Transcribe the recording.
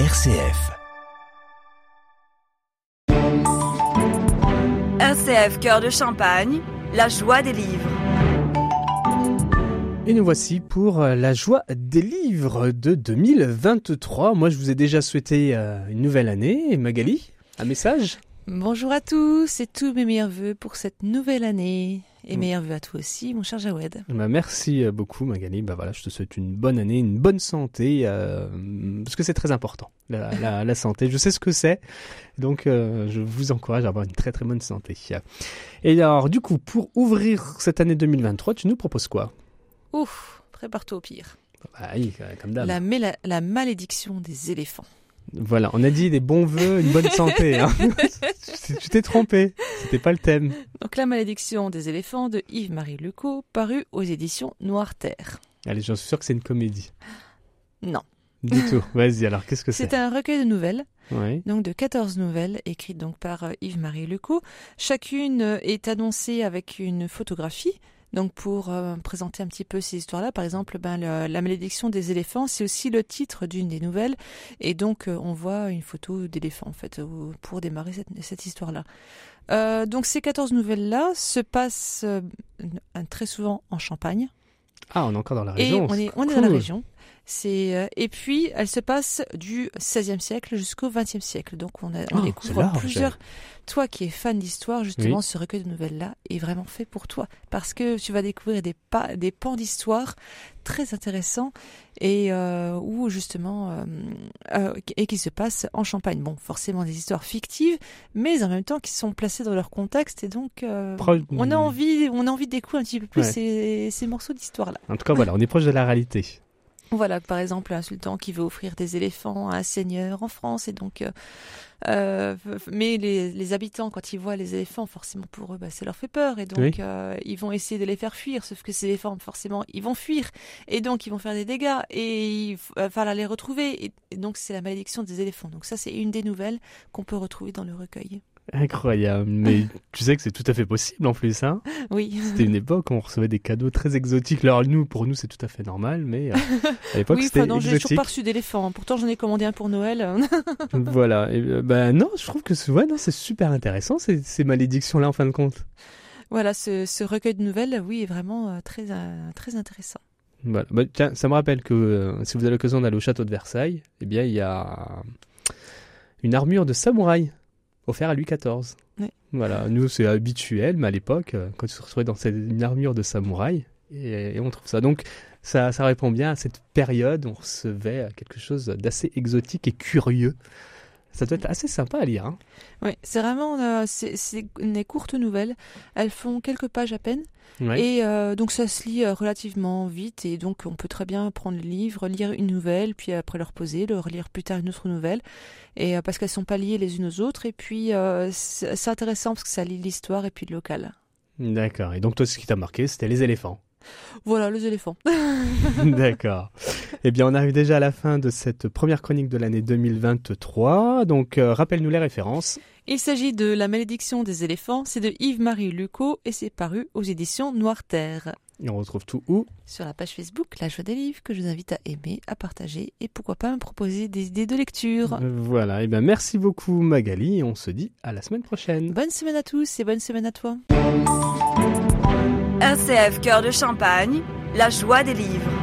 RCF. RCF Cœur de Champagne, la joie des livres. Et nous voici pour euh, la joie des livres de 2023. Moi, je vous ai déjà souhaité euh, une nouvelle année. Et Magali, un message? Bonjour à tous et tous mes meilleurs voeux pour cette nouvelle année. Et Mm. meilleurs voeux à toi aussi, mon cher Jawed. Bah, Merci euh, beaucoup, Magali. Bah, voilà, je te souhaite une bonne année, une bonne santé, euh, parce que c'est très important, la, la- la santé. Je sais ce que c'est, donc euh, je vous encourage à avoir une très très bonne santé. Et alors, du coup, pour ouvrir cette année 2023, tu nous proposes quoi? Ouf, prépare-toi au pire. Bah, oui, comme d'hab. La malédiction des éléphants. Voilà, on a dit des bons vœux, une bonne santé. Hein. tu t'es trompé, c'était pas le thème. Donc la malédiction des éléphants de Yves-Marie Lecault, paru aux éditions Noire Terre. Allez, j'en suis sûr que c'est une comédie. Non, Du tout. Vas-y, alors, qu'est-ce que c'est? C'est un recueil de nouvelles, Oui. donc de 14 nouvelles écrites donc par euh, Yves-Marie Lecault. Chacune euh, est annoncée avec une photographie. Donc pour euh, présenter un petit peu ces histoires-là, par exemple, ben, le- la malédiction des éléphants, c'est aussi le titre d'une des nouvelles, et donc euh, on voit une photo d'éléphant en fait pour démarrer cette, cette histoire-là. Euh, donc ces 14 nouvelles-là se passent très souvent en Champagne, Ah, on est encore dans la et région. on est, on est Cool. dans la région. C'est euh, et puis elle se passe du XVIe siècle jusqu'au XXe siècle. Donc on, a, on Oh, c'est découvre plusieurs. Toi qui es fan d'histoire, justement, ce recueil de nouvelles là est vraiment fait pour toi parce que tu vas découvrir des pas, des pans d'histoire très intéressants et euh, où justement euh, euh, et qui se passent en Champagne. Bon, forcément des histoires fictives, mais en même temps qui sont placées dans leur contexte et donc on a envie, on a envie de découvrir un petit peu plus Ouais. ces, ces morceaux d'histoire là. En tout cas, voilà, on est proche de la réalité. Voilà, par exemple, un sultan qui veut offrir des éléphants à un seigneur en France, et donc, euh, euh, mais les, les habitants, quand ils voient les éléphants, forcément pour eux, bah, ça leur fait peur, et donc Oui. euh, ils vont essayer de les faire fuir. Sauf que ces éléphants, forcément, ils vont fuir, et donc ils vont faire des dégâts, et il va falloir les retrouver. Et, et donc c'est la malédiction des éléphants. Donc ça, c'est une des nouvelles qu'on peut retrouver dans le recueil. Incroyable. Mais tu sais que c'est tout à fait possible en plus. Hein Oui. c'était une époque où on recevait des cadeaux très exotiques. Alors, nous, pour nous, c'est tout à fait normal, mais euh, à l'époque, Oui, c'était enfin, non, j'ai toujours exotique. pas reçu d'éléphant. Pourtant, j'en ai commandé un pour Noël. voilà. Et, euh, bah, non, je trouve que ouais, non, c'est super intéressant, ces, ces malédictions-là, en fin de compte. voilà, ce, ce recueil de nouvelles, oui, est vraiment euh, très, très intéressant. Voilà. Bah, tiens, ça me rappelle que si vous avez l'occasion d'aller au château de Versailles, eh bien, il y a une armure de samouraï offerte à Louis XIV. Ouais. Voilà, nous c'est habituel, mais à l'époque, euh, quand tu te retrouvais dans cette, une armure de samouraï, et, et on trouve ça. Donc, ça, ça répond bien à cette période où on recevait quelque chose d'assez exotique et curieux. Ça doit être assez sympa à lire. Hein. Oui, c'est vraiment euh, c'est c'est des courtes nouvelles. Elles font quelques pages à peine. Ouais. Et euh, donc ça se lit euh, relativement vite. Et donc on peut très bien prendre le livre, lire une nouvelle, puis après le reposer, le relire plus tard une autre nouvelle. Et euh, parce qu'elles sont pas liées les unes aux autres. Et puis c'est intéressant parce que ça lit l'histoire et puis le local. D'accord. Et donc, toi, ce qui t'a marqué, c'était les éléphants. Voilà, les éléphants. D'accord. Eh bien, on arrive déjà à la fin de cette première chronique de l'année 2023. Donc, euh, rappelle-nous les références. Il s'agit de La malédiction des éléphants. C'est de Yves-Marie Lucot et c'est paru aux éditions Noire Terre. Et on retrouve tout où? Sur la page Facebook La Joie des Livres que je vous invite à aimer, à partager et pourquoi pas me proposer des idées de lecture. Euh, Voilà. Eh bien, merci beaucoup, Magali. Et on se dit à la semaine prochaine. Bonne semaine à tous et bonne semaine à toi. RCF Cœur de Champagne, la joie des livres.